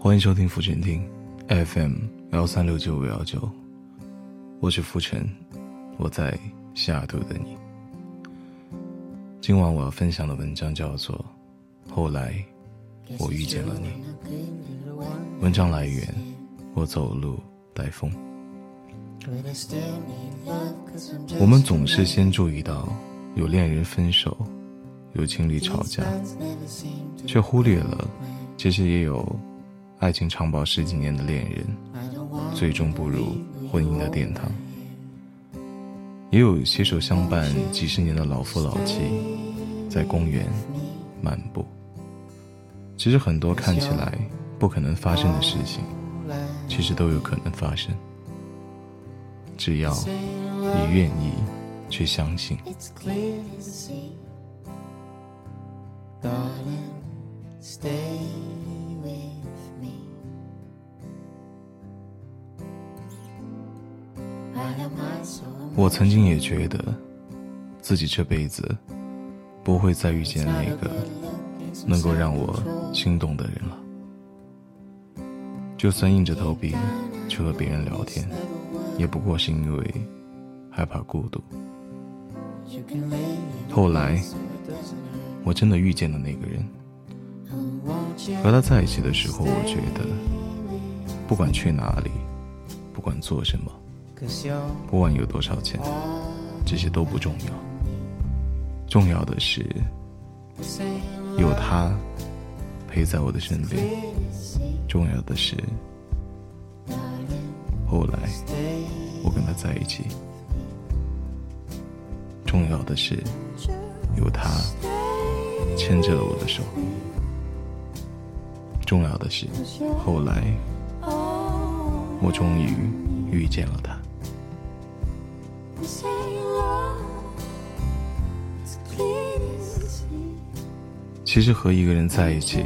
欢迎收听浮沉听，FM 幺三六九五幺九，我是浮沉，我在西雅图等你。今晚我要分享的文章叫做《后来我遇见了你》。文章来源：我走路带风。我们总是先注意到有恋人分手，有情侣吵架，却忽略了其实也有。爱情长跑十几年的恋人，最终步入婚姻的殿堂；也有携手相伴几十年的老夫老妻，在公园漫步。其实很多看起来不可能发生的事情，其实都有可能发生。只要你愿意去相信。我曾经也觉得，自己这辈子不会再遇见那个能够让我心动的人了。就算硬着头皮去和别人聊天，也不过是因为害怕孤独。后来，我真的遇见了那个人，和他在一起的时候，我觉得，不管去哪里，不管做什么。不管有多少钱，这些都不重要。重要的是有他陪在我的身边。重要的是后来我跟他在一起。重要的是有他牵着了我的手。重要的是后来我终于遇见了他。其实和一个人在一起，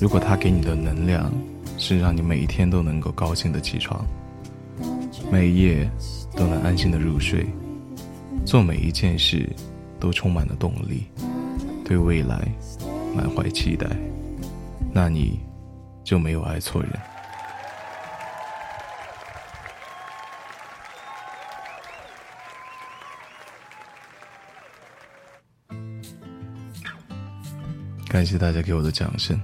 如果他给你的能量是让你每一天都能够高兴的起床，每夜都能安心的入睡，做每一件事都充满了动力，对未来满怀期待，那你就没有爱错人。感谢大家给我的掌声。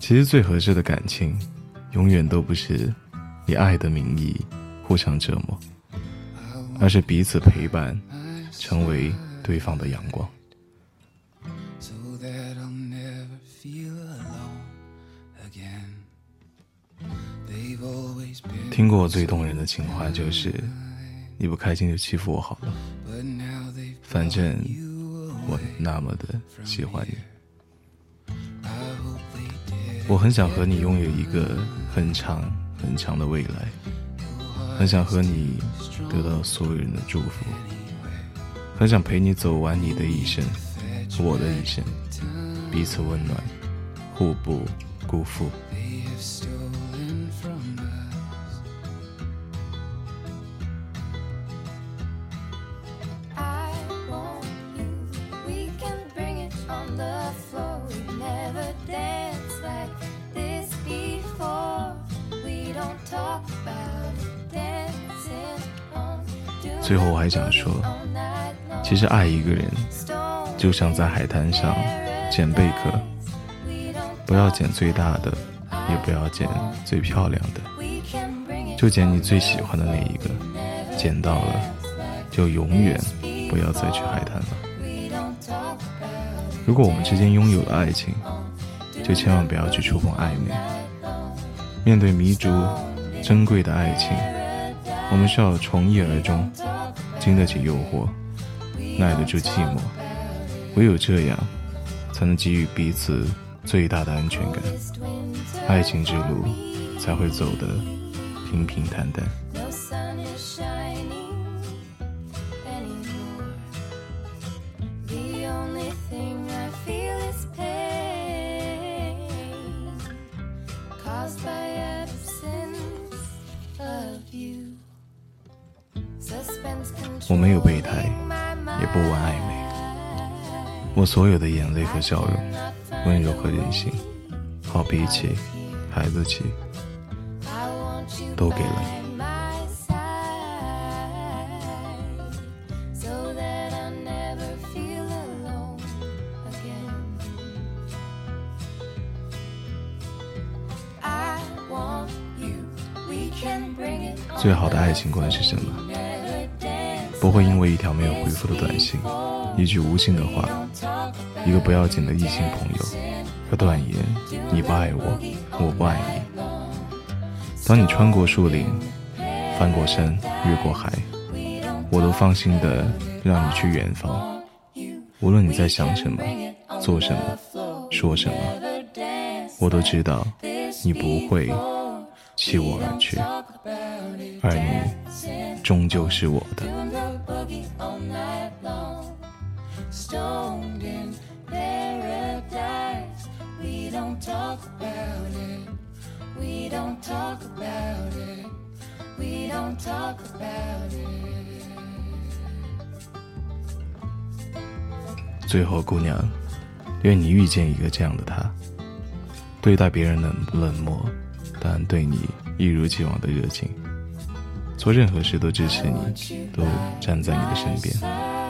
其实最合适的感情，永远都不是以爱的名义互相折磨，而是彼此陪伴，成为对方的阳光。听过最动人的情话就是：你不开心就欺负我好了，反正。我那么的喜欢你，我很想和你拥有一个很长很长的未来，很想和你得到所有人的祝福，很想陪你走完你的一生，我的一生，彼此温暖，互不辜负。最后我还想说，其实爱一个人，就像在海滩上捡贝壳，不要捡最大的，也不要捡最漂亮的，就捡你最喜欢的那一个。捡到了，就永远不要再去海滩了。如果我们之间拥有了爱情，就千万不要去触碰暧昧。面对弥足珍贵的爱情，我们需要从一而终。经得起诱惑，耐得住寂寞，唯有这样，才能给予彼此最大的安全感，爱情之路才会走得平平淡淡。我没有备胎，也不玩暧昧。我所有的眼泪和笑容，温柔和任性，好脾气、孩子气，都给了你。最好的爱情观是什么？不会因为一条没有回复的短信，一句无心的话，一个不要紧的异性朋友，而断言你不爱我，我不爱你。当你穿过树林，翻过山，越过海，我都放心的让你去远方。无论你在想什么，做什么，说什么，我都知道你不会弃我而去。而你终究是我的。最后，姑娘，愿你遇见一个这样的他，对待别人冷冷漠，但对你一如既往的热情。做任何事都支持你，都站在你的身边。